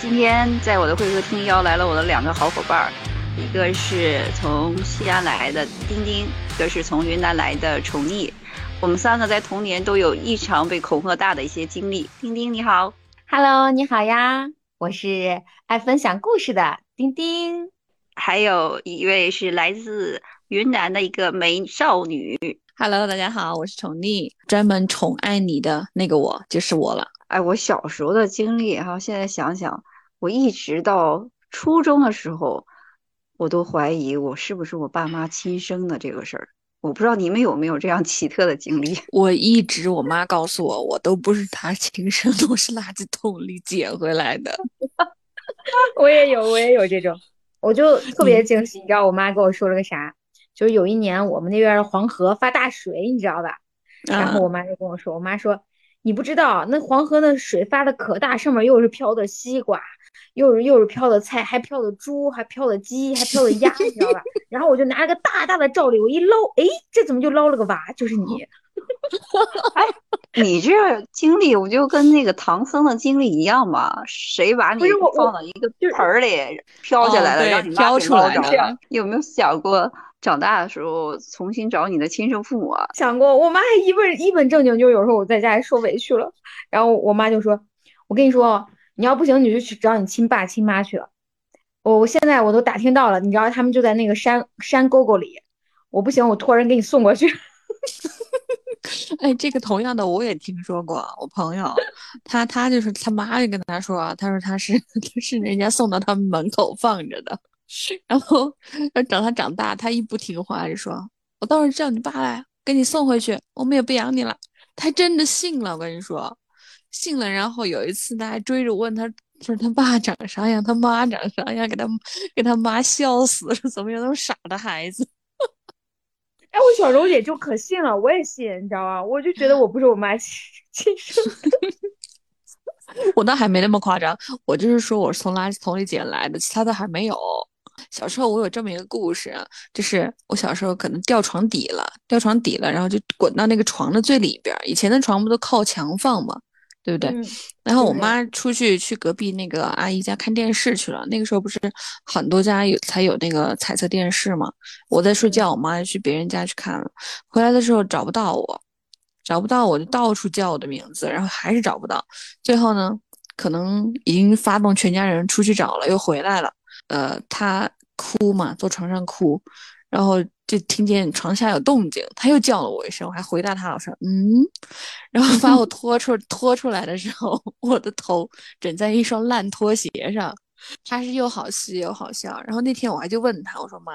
今天在我的会客厅邀来了我的两个好伙伴儿，一个是从西安来的丁丁，一个是从云南来的宠溺。我们三个在童年都有异常被恐吓大的一些经历。丁丁你好，Hello，你好呀，我是爱分享故事的丁丁。还有一位是来自云南的一个美少女，Hello，大家好，我是宠溺，专门宠爱你的那个我就是我了。哎，我小时候的经历哈，现在想想，我一直到初中的时候，我都怀疑我是不是我爸妈亲生的这个事儿。我不知道你们有没有这样奇特的经历。我一直我妈告诉我，我都不是她亲生的，我是垃圾桶里捡回来的。我也有，我也有这种，我就特别惊喜。你知道我妈跟我说了个啥？就是有一年我们那边的黄河发大水，你知道吧？然后我妈就跟我说，我妈说。你不知道，那黄河的水发的可大，上面又是飘的西瓜，又是又是飘的菜，还飘的猪，还飘的鸡，还飘的鸭，你知道吧？然后我就拿了个大大的罩里，我一捞，哎，这怎么就捞了个娃？就是你。哎，你这经历，我就跟那个唐僧的经历一样嘛？谁把你放到一个盆里飘下来了，让你飘出来了？有没有想过？长大的时候重新找你的亲生父母啊？想过，我妈还一本一本正经，就有时候我在家里受委屈了，然后我妈就说：“我跟你说，你要不行你就去找你亲爸亲妈去了。”我我现在我都打听到了，你知道他们就在那个山山沟沟里。我不行，我托人给你送过去。哎，这个同样的我也听说过，我朋友他他就是他妈就跟他说，他说他是 是人家送到他们门口放着的。然后，等他长大，他一不听话就说：“我到时候叫你爸来给你送回去，我们也不养你了。”他真的信了，我跟你说，信了。然后有一次，他还追着问他，说他爸长啥样，他妈长啥样，给他给他妈笑死了，怎么有那么傻的孩子？哎，我小时候也就可信了，我也信，你知道吧？我就觉得我不是我妈亲 亲生的。我倒还没那么夸张，我就是说我是从垃圾桶里捡来的，其他的还没有。小时候我有这么一个故事，就是我小时候可能掉床底了，掉床底了，然后就滚到那个床的最里边。以前的床不都靠墙放吗？对不对？然后我妈出去去隔壁那个阿姨家看电视去了。那个时候不是很多家有才有那个彩色电视嘛？我在睡觉，我妈去别人家去看了，回来的时候找不到我，找不到我就到处叫我的名字，然后还是找不到。最后呢，可能已经发动全家人出去找了，又回来了。呃，她哭嘛，坐床上哭，然后就听见床下有动静，他又叫了我一声，我还回答他，我说嗯，然后把我 拖出拖出来的时候，我的头枕在一双烂拖鞋上，他是又好气又好笑。然后那天我还就问他，我说妈，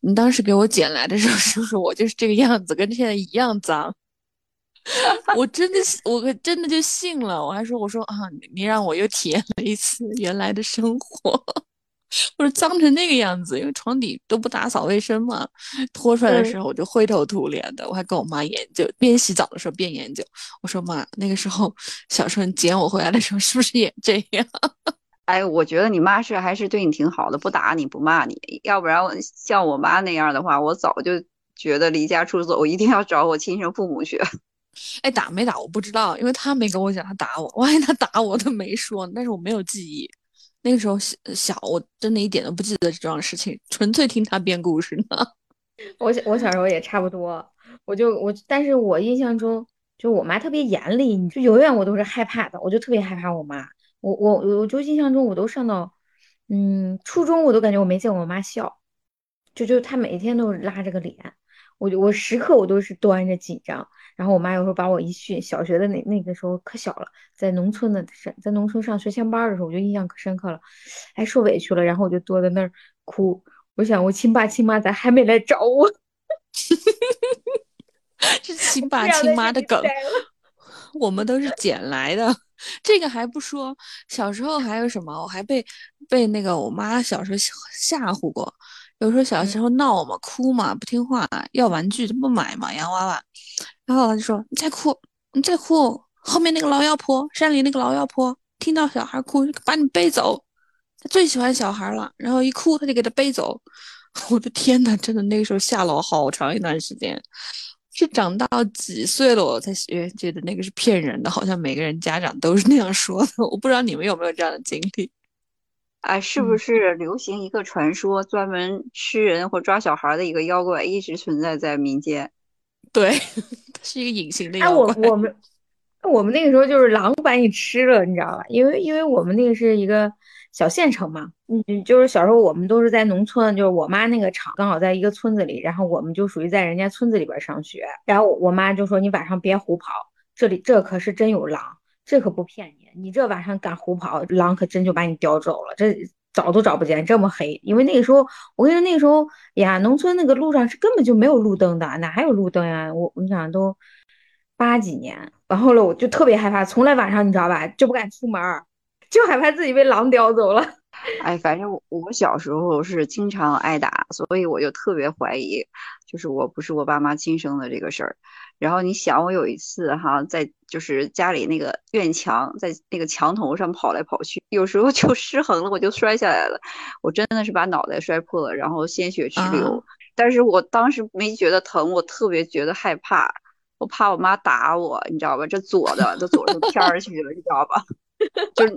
你当时给我捡来的时候，是不是我就是这个样子，跟现在一样脏？我真的，我真的就信了。我还说，我说啊，你让我又体验了一次原来的生活。我说脏成那个样子，因为床底都不打扫卫生嘛，拖出来的时候我就灰头土脸的。我还跟我妈研究，边洗澡的时候边研究。我说妈，那个时候小时候你捡我回来的时候是不是也这样？哎，我觉得你妈是还是对你挺好的，不打你不骂你。要不然像我妈那样的话，我早就觉得离家出走，我一定要找我亲生父母去。哎，打没打我不知道，因为他没跟我讲他打我，万一他打我他没说，但是我没有记忆。那个时候小小，我真的一点都不记得这桩事情，纯粹听他编故事呢。我小我小时候也差不多，我就我，但是我印象中就我妈特别严厉，就永远我都是害怕的，我就特别害怕我妈。我我我就印象中我都上到嗯初中，我都感觉我没见过我妈笑，就就她每天都拉着个脸，我就我时刻我都是端着紧张。然后我妈有时候把我一训，小学的那那个时候可小了，在农村的在在农村上学前班的时候，我就印象可深刻了，哎，受委屈了，然后我就坐在那儿哭。我想我亲爸亲妈咋还没来找我？这亲 爸亲妈的梗，我们都是捡来的。这个还不说，小时候还有什么？我还被被那个我妈小时候吓唬过。有时候小时候闹嘛，哭嘛，不听话，要玩具不买嘛，洋娃娃。然后他就说：“你再哭，你再哭，后面那个老妖婆，山里那个老妖婆，听到小孩哭，把你背走。他最喜欢小孩了，然后一哭他就给他背走。我的天呐，真的那个时候吓了我好长一段时间。是长到几岁了我才觉得那个是骗人的，好像每个人家长都是那样说的。我不知道你们有没有这样的经历。哎，是不是流行一个传说，专门吃人或抓小孩的一个妖怪，一直存在在民间？对，是一个隐形的哎，妖怪。我我们 我们那个时候就是狼把你吃了，你知道吧？因为因为我们那个是一个小县城嘛，嗯，就是小时候我们都是在农村，就是我妈那个厂刚好在一个村子里，然后我们就属于在人家村子里边上学，然后我妈就说你晚上别胡跑，这里这可是真有狼，这可不骗你，你这晚上敢胡跑，狼可真就把你叼走了，这找都找不见，这么黑。因为那个时候，我跟你说那个时候呀，农村那个路上是根本就没有路灯的，哪还有路灯呀？我你想都八几年，然后了我就特别害怕，从来晚上你知道吧，就不敢出门，就害怕自己被狼叼走了。哎，反正我我小时候是经常挨打，所以我就特别怀疑，就是我不是我爸妈亲生的这个事儿。然后你想，我有一次哈，在就是家里那个院墙，在那个墙头上跑来跑去，有时候就失衡了，我就摔下来了，我真的是把脑袋摔破了，然后鲜血直流。啊但是我当时没觉得疼，我特别觉得害怕，我怕我妈打我，你知道吧？这左的都左出天儿去了，你知道吧？就是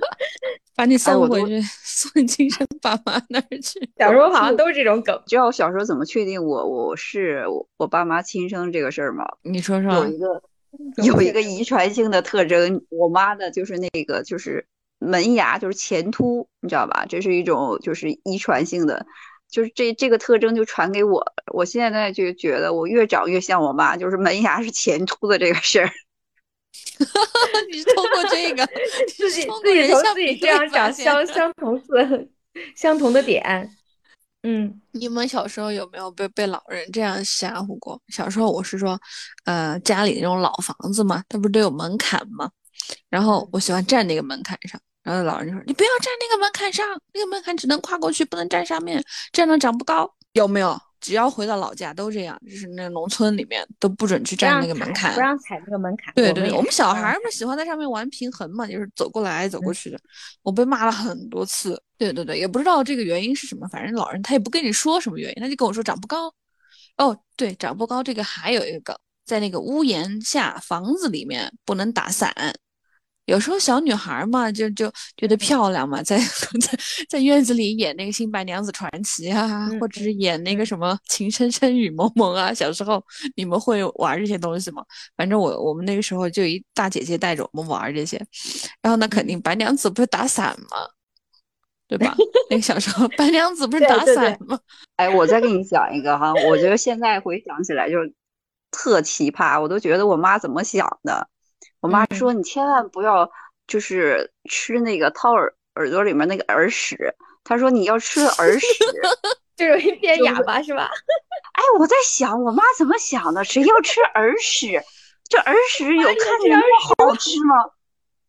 把你送回去，送你亲生爸妈那儿去。小时候好像都是这种梗。知道我小时候怎么确定我我是我我爸妈亲生这个事儿吗？你说说，有一个有一个遗传性的特征，我妈的就是那个就是门牙就是前凸，你知道吧？这是一种就是遗传性的，就是这这个特征就传给我了。我现在就觉得我越长越像我妈，就是门牙是前凸的这个事儿。你是通过这个，自己通过自己人从自己这样长对发现相相同色相同的点，嗯，你们小时候有没有被被老人这样吓唬过？小时候我是说，呃，家里那种老房子嘛，它不是都有门槛吗？然后我喜欢站那个门槛上，然后老人就说：“你不要站那个门槛上，那个门槛只能跨过去，不能站上面，站了长不高。”有没有？只要回到老家都这样，就是那农村里面都不准去站那个门槛不。让踩那个门槛。对对，我们小孩儿嘛喜欢在上面玩平衡嘛，就是走过来走过去的。我被骂了很多次。对对对，也不知道这个原因是什么，反正老人他也不跟你说什么原因，他就跟我说长不高。哦，对，长不高这个还有一个梗，在那个屋檐下房子里面不能打伞。有时候小女孩嘛，就就觉得漂亮嘛，在 在在院子里演那个《新白娘子传奇》啊，嗯或者是演那个什么《情深深雨蒙蒙》啊。小时候你们会玩这些东西吗？反正我我们那个时候就一大姐姐带着我们玩这些，然后那肯定白娘子不是打伞吗？对吧？那个小时候白 娘子不是打对对对伞吗？哎，我再给你讲一个哈，我觉得现在回想起来就是特奇葩，我都觉得我妈怎么想的。我妈说你千万不要就是吃那个掏耳耳朵里面那个耳屎，她说你要吃耳屎。就容易变就是哑巴是吧？哎，我在想我妈怎么想的，谁要吃耳屎？这耳屎有看着那么好吃吗？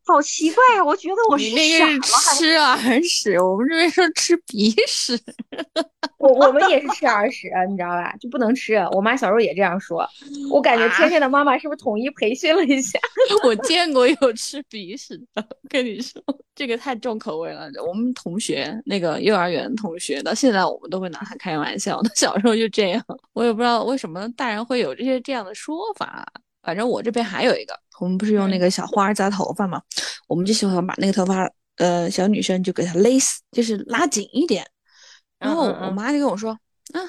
好奇怪啊！我觉得我是吃耳屎，我们这边说吃鼻屎。我我们也是吃耳屎，你知道吧？就不能吃。我妈小时候也这样说。我感觉啊天天的妈妈是不是统一培训了一下？我见过有吃鼻屎的，跟你说，这个太重口味了。我们同学那个幼儿园同学，到现在我们都会拿他开玩笑。他小时候就这样，我也不知道为什么大人会有这些这样的说法。反正我这边还有一个，我们不是用那个小花扎头发嘛，我们就喜欢把那个头发，呃，小女生就给它勒死，就是拉紧一点。然后我妈就跟我说，啊，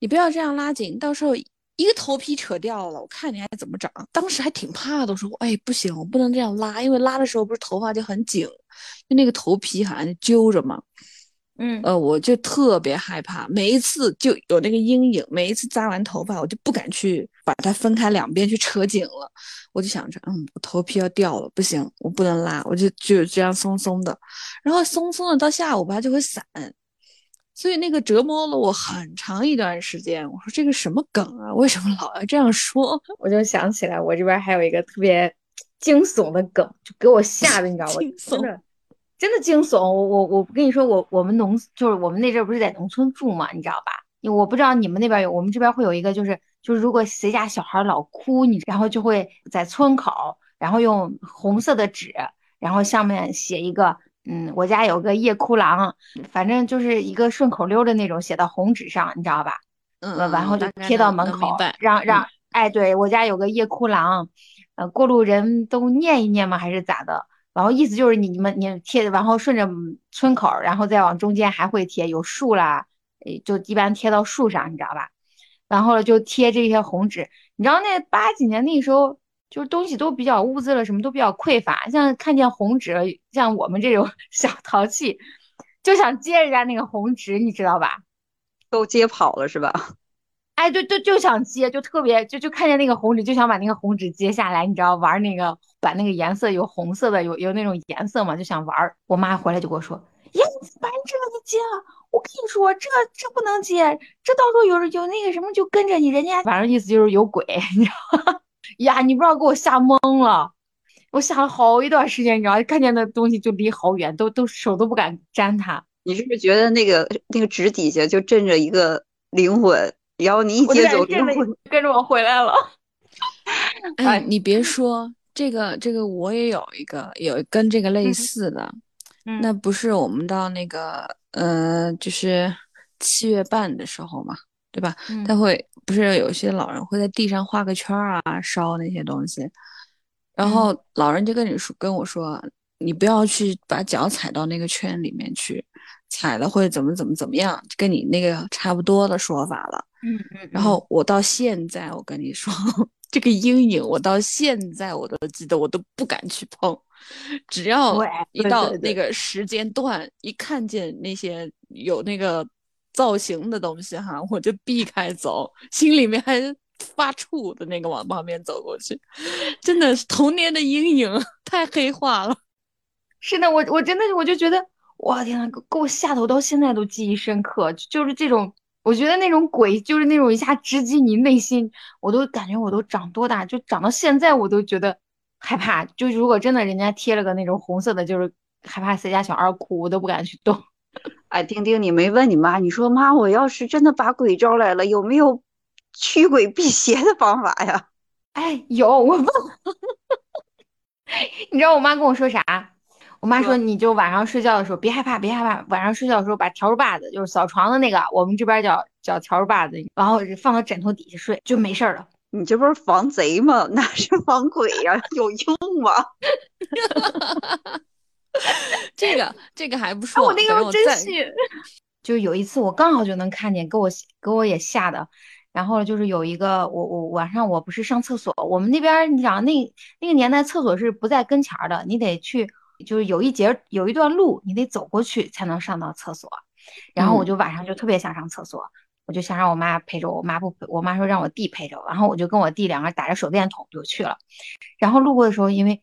你不要这样拉紧，到时候一个头皮扯掉了，我看你还怎么长。当时还挺怕的，我说，哎，不行，我不能这样拉，因为拉的时候不是头发就很紧，就那个头皮好像揪着嘛。嗯，呃，我就特别害怕，每一次就有那个阴影，每一次扎完头发，我就不敢去把它分开两边去扯紧了，我就想着，嗯，我头皮要掉了，不行，我不能拉，我就就这样松松的，然后松松的到下午吧就会散，所以那个折磨了我很长一段时间。我说这个什么梗啊？为什么老要这样说？我就想起来，我这边还有一个特别惊悚的梗，就给我吓的，你知道吗？惊悚真的真的惊悚。我我我跟你说，我我们农就是我们那阵儿不是在农村住嘛，你知道吧？因为我不知道你们那边有，我们这边会有一个，就是就是如果谁家小孩老哭，你然后就会在村口，然后用红色的纸，然后上面写一个。嗯，我家有个夜哭郎，反正就是一个顺口溜的那种，写到红纸上，你知道吧？嗯，呃，然后就贴到门口让让，哎，对我家有个夜哭郎，呃，过路人都念一念吗？还是咋的？然后意思就是你你们你贴，然后顺着村口，然后再往中间还会贴有树啦，就一般贴到树上，你知道吧？然后就贴这些红纸。你知道那八几年那时候，就是东西都比较物资了，什么都比较匮乏，像看见红纸，像我们这种 小淘气，就想接人家那个红纸，你知道吧？都接跑了是吧？哎，对对，就想接，就特别就就看见那个红纸，就想把那个红纸接下来，你知道玩那个，把那个颜色有红色的，有有那种颜色嘛，就想玩。我妈回来就跟我说：“呀，你把这个给接了。”我跟你说，这这不能接，这到时候有人有那个什么就跟着你，人家反正意思就是有鬼，你知道吗？呀，你不知道给我吓懵了，我吓了好一段时间，你知道，看见那东西就离好远，都都手都不敢沾它。你是不是觉得那个那个纸底下就镇着一个灵魂？然后你一接走，灵魂跟着我回来了。哎，你别说这个，这个我也有一个有跟这个类似的。那不是我们到那个呃，就是七月半的时候嘛，对吧？他会不是有些老人会在地上画个圈啊，烧那些东西。然后老人就跟你说，跟我说，你不要去把脚踩到那个圈里面去，踩了会怎么怎么怎么样，跟你那个差不多的说法了。嗯嗯，然后我到现在，我跟你说，这个阴影，我到现在我都记得，我都不敢去碰。只要一到那个时间段，一看见那些有那个造型的东西哈，我就避开走，心里面还发怵的那个往旁边走过去。真的是童年的阴影，太黑化了。是的，我我真的我就觉得，哇天呐，给我吓得我到现在都记忆深刻，就是这种。我觉得那种鬼就是那种一下直击你内心，我都感觉我都长多大，就长到现在我都觉得害怕。就如果真的人家贴了个那种红色的，就是害怕谁家小二哭，我都不敢去动。哎，丁丁，你没问你妈，你说妈，我要是真的把鬼招来了，有没有驱鬼辟邪的方法呀？哎，有，我问。你知道我妈跟我说啥？我妈说，你就晚上睡觉的时候别害怕，别害怕。晚上睡觉的时候把笤帚把子，就是扫床的那个，我们这边叫叫笤帚把子，然后放到枕头底下睡，就没事了。你这不是防贼吗？哪是防鬼呀？有用吗？这个这个还不说，我那个真信。就有一次我刚好就能看见，给我给我也吓的。然后就是有一个我我晚上我不是上厕所，我们那边你想那那个年代厕所是不在跟前的，你得去。就是有一节有一段路，你得走过去才能上到厕所。然后我就晚上就特别想上厕所，我就想让我妈陪着我，我妈不陪，我妈说让我弟陪着。然后我就跟我弟两个人打着手电筒就去了。然后路过的时候，因为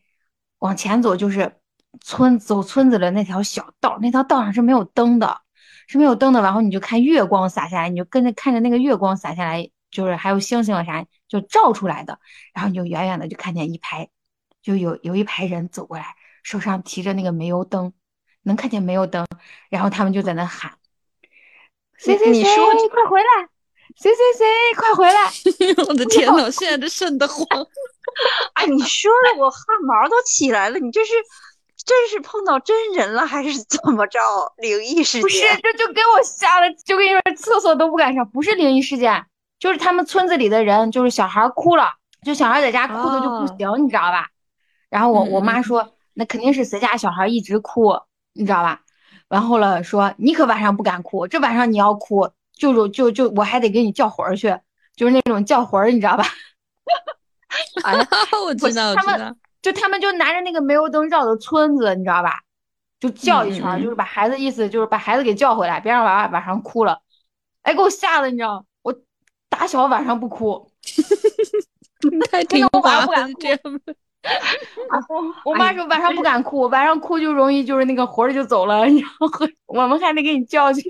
往前走就是村走村子的那条小道，那条道上是没有灯的，是没有灯的。然后你就看月光洒下来，你就跟着看着那个月光洒下来，就是还有星星啊啥就照出来的。然后你就远远的就看见一排，就有有一排人走过来。手上提着那个煤油灯，能看见煤油灯，然后他们就在那喊：“谁谁谁，快回来！谁谁谁，快回来！” 我的天呐，现在都瘆得慌！哎，你说的我汗毛都起来了。你这是真是碰到真人了，还是怎么着？灵异事件？不是，这就给我吓的，就跟你说，厕所都不敢上。不是灵异事件，就是他们村子里的人，就是小孩哭了，就小孩在家哭的就不行，你知道吧？然后我我妈说。那肯定是谁家小孩一直哭，你知道吧？然后了说你可晚上不敢哭，这晚上你要哭，就就就我还得给你叫魂儿去，就是那种叫魂儿，你知道吧？哎呀，我知道，他们就他们就拿着那个煤油灯照着村子，你知道吧？就叫一圈，就是把孩子意思就是把孩子给叫回来，别让娃娃晚上哭了。哎，给我吓的，你知道？我打小晚上不哭，太听话了，这样。我妈说晚上不敢哭，晚上哭就容易就是那个魂儿就走了，然后我们还得给你叫去，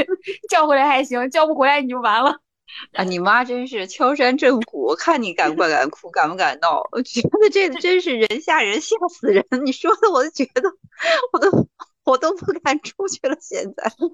叫回来还行，叫不回来你就完了。啊，你妈真是敲山震虎，看你敢不敢哭，敢不敢闹。我觉得这真是人吓人，吓死人。你说的我都觉得，我都我都不敢出去了。现在不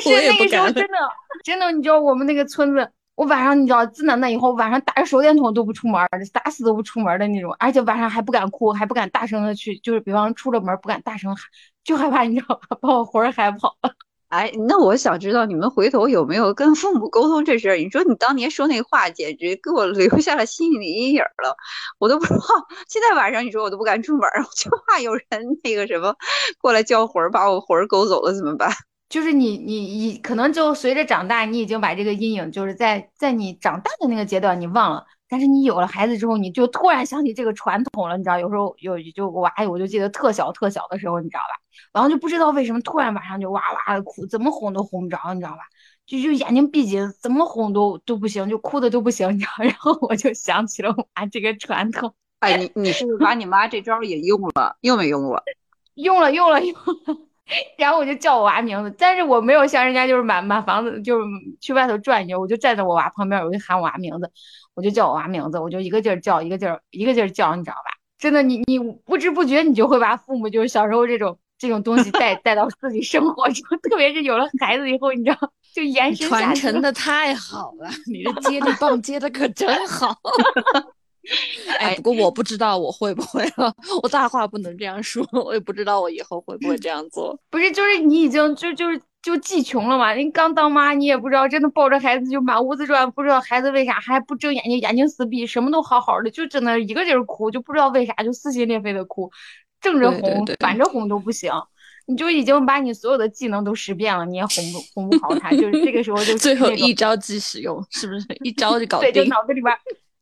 是那个时候真的真的，你知道我们那个村子。我晚上你知道，自那那以后，晚上打着手电筒都不出门，打死都不出门的那种，而且晚上还不敢哭，还不敢大声的去，就是比方出了门不敢大声喊，就害怕你知道吧 把我魂儿害跑了。哎，那我想知道你们回头有没有跟父母沟通这事儿？你说你当年说那话，简直给我留下了心理阴影了，我都不知道。现在晚上你说我都不敢出门，我就怕有人那个什么过来叫魂儿，把我魂儿勾走了怎么办？就是你你你可能就随着长大，你已经把这个阴影，就是在在你长大的那个阶段你忘了，但是你有了孩子之后，你就突然想起这个传统了，你知道？有时候有就我娃，我就记得特小特小的时候，你知道吧？然后就不知道为什么突然晚上就哇哇的哭，怎么哄都哄不着，你知道吧？就就眼睛闭紧，怎么哄都都不行，就哭的都不行，你知道？然后我就想起了我妈这个传统。哎，你你是不是把你妈这招也用了？用没用过？用了用了用了。然后我就叫我娃名字，但是我没有像人家就是满满房子就是去外头转悠，我就站在我娃旁边，我就喊我娃名字，我就叫我娃名字，我就一个劲儿叫，一个劲儿一个劲儿叫，你知道吧？真的，你你不知不觉你就会把父母就是小时候这种这种东西带 带到自己生活中，特别是有了孩子以后，你知道就延伸传承的太好了，你这接力棒接的可真好。哎，不过我不知道我会不会啊，我大话不能这样说，我也不知道我以后会不会这样做。不是，就是你已经就就是就记穷了嘛？你刚当妈，你也不知道，真的抱着孩子就满屋子转，不知道孩子为啥还不睁眼睛，眼睛死闭，什么都好好的，就真的一个劲儿哭，就不知道为啥就撕心裂肺的哭，正着哄，反着哄都不行，你就已经把你所有的技能都识遍了，你也哄不哄不好他，就是这个时候就 最后一招即使用，是不是一招就搞定？对，就脑子里边。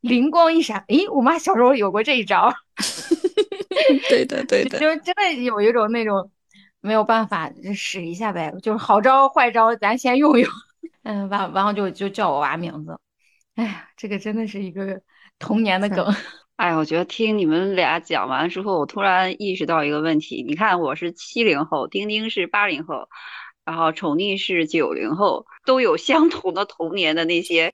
灵光一闪，诶，我妈小时候有过这一招。对的，对的，就是真的有一种那种没有办法，使一下呗，就是好招坏招，咱先用用。嗯，完完后就就叫我娃名字。哎呀，这个真的是一个童年的 梗。哎，我觉得听你们俩讲完之后，我突然意识到一个问题。你看，我是七零后，丁丁是八零后，然后宠溺是九零后，都有相同的童年的那些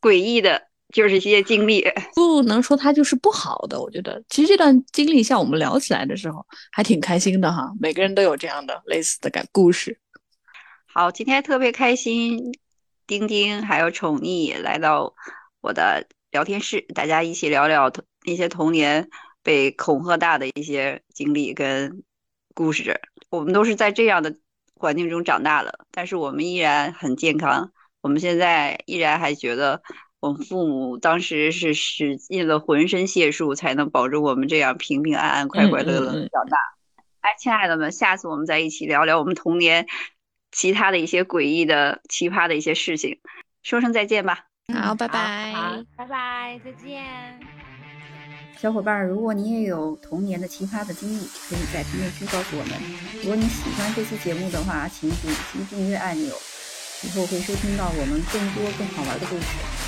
诡异的。就是一些经历，不能说它就是不好的。我觉得，其实这段经历，像我们聊起来的时候，还挺开心的哈。每个人都有这样的类似的感故事。好，今天特别开心，丁丁还有宠溺来到我的聊天室，大家一起聊聊那些童年被恐吓大的一些经历跟故事。我们都是在这样的环境中长大的，但是我们依然很健康。我们现在依然还觉得。我们父母当时是使尽了浑身解数，才能保证我们这样平平安安、快快乐乐长大。哎，亲爱的们，下次我们再一起聊聊我们童年其他的一些诡异的、奇葩的一些事情。说声再见吧。好，拜拜。好，拜拜，再见。小伙伴，如果你也有童年的奇葩的经历，可以在评论区告诉我们。如果你喜欢这期节目的话，请点击订阅按钮，以后会收听到我们更多更好玩的故事。